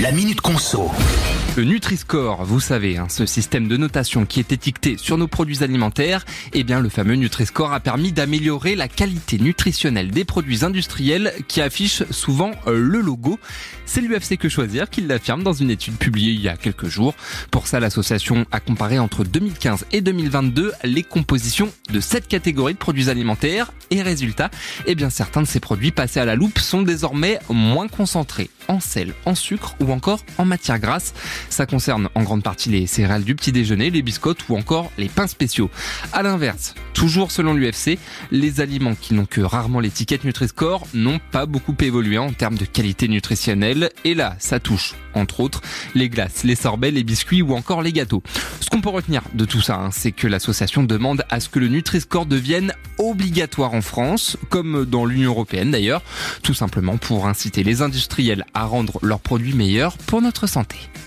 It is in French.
La Minute Conso. Le Nutri-Score, vous savez, hein, ce système de notation qui est étiqueté sur nos produits alimentaires, eh bien le fameux Nutri-Score a permis d'améliorer la qualité nutritionnelle des produits industriels qui affichent souvent euh, le logo. C'est l'UFC Que Choisir qui l'affirme dans une étude publiée il y a quelques jours. Pour ça, l'association a comparé entre 2015 et 2022 les compositions de cette catégorie de produits alimentaires et résultat, eh bien certains de ces produits passés à la loupe sont désormais moins concentrés en sel, en sucre ou encore en matière grasse. Ça concerne en grande partie les céréales du petit déjeuner, les biscottes ou encore les pains spéciaux. À l'inverse, toujours selon l'UFC, les aliments qui n'ont que rarement l'étiquette Nutri-Score n'ont pas beaucoup évolué en termes de qualité nutritionnelle. Et là, ça touche, entre autres, les glaces, les sorbets, les biscuits ou encore les gâteaux. Ce qu'on peut retenir de tout ça, hein, c'est que l'association demande à ce que le Nutri-Score devienne obligatoire en France, comme dans l'Union Européenne d'ailleurs, tout simplement pour inciter les industriels à rendre leurs produits meilleurs pour notre santé.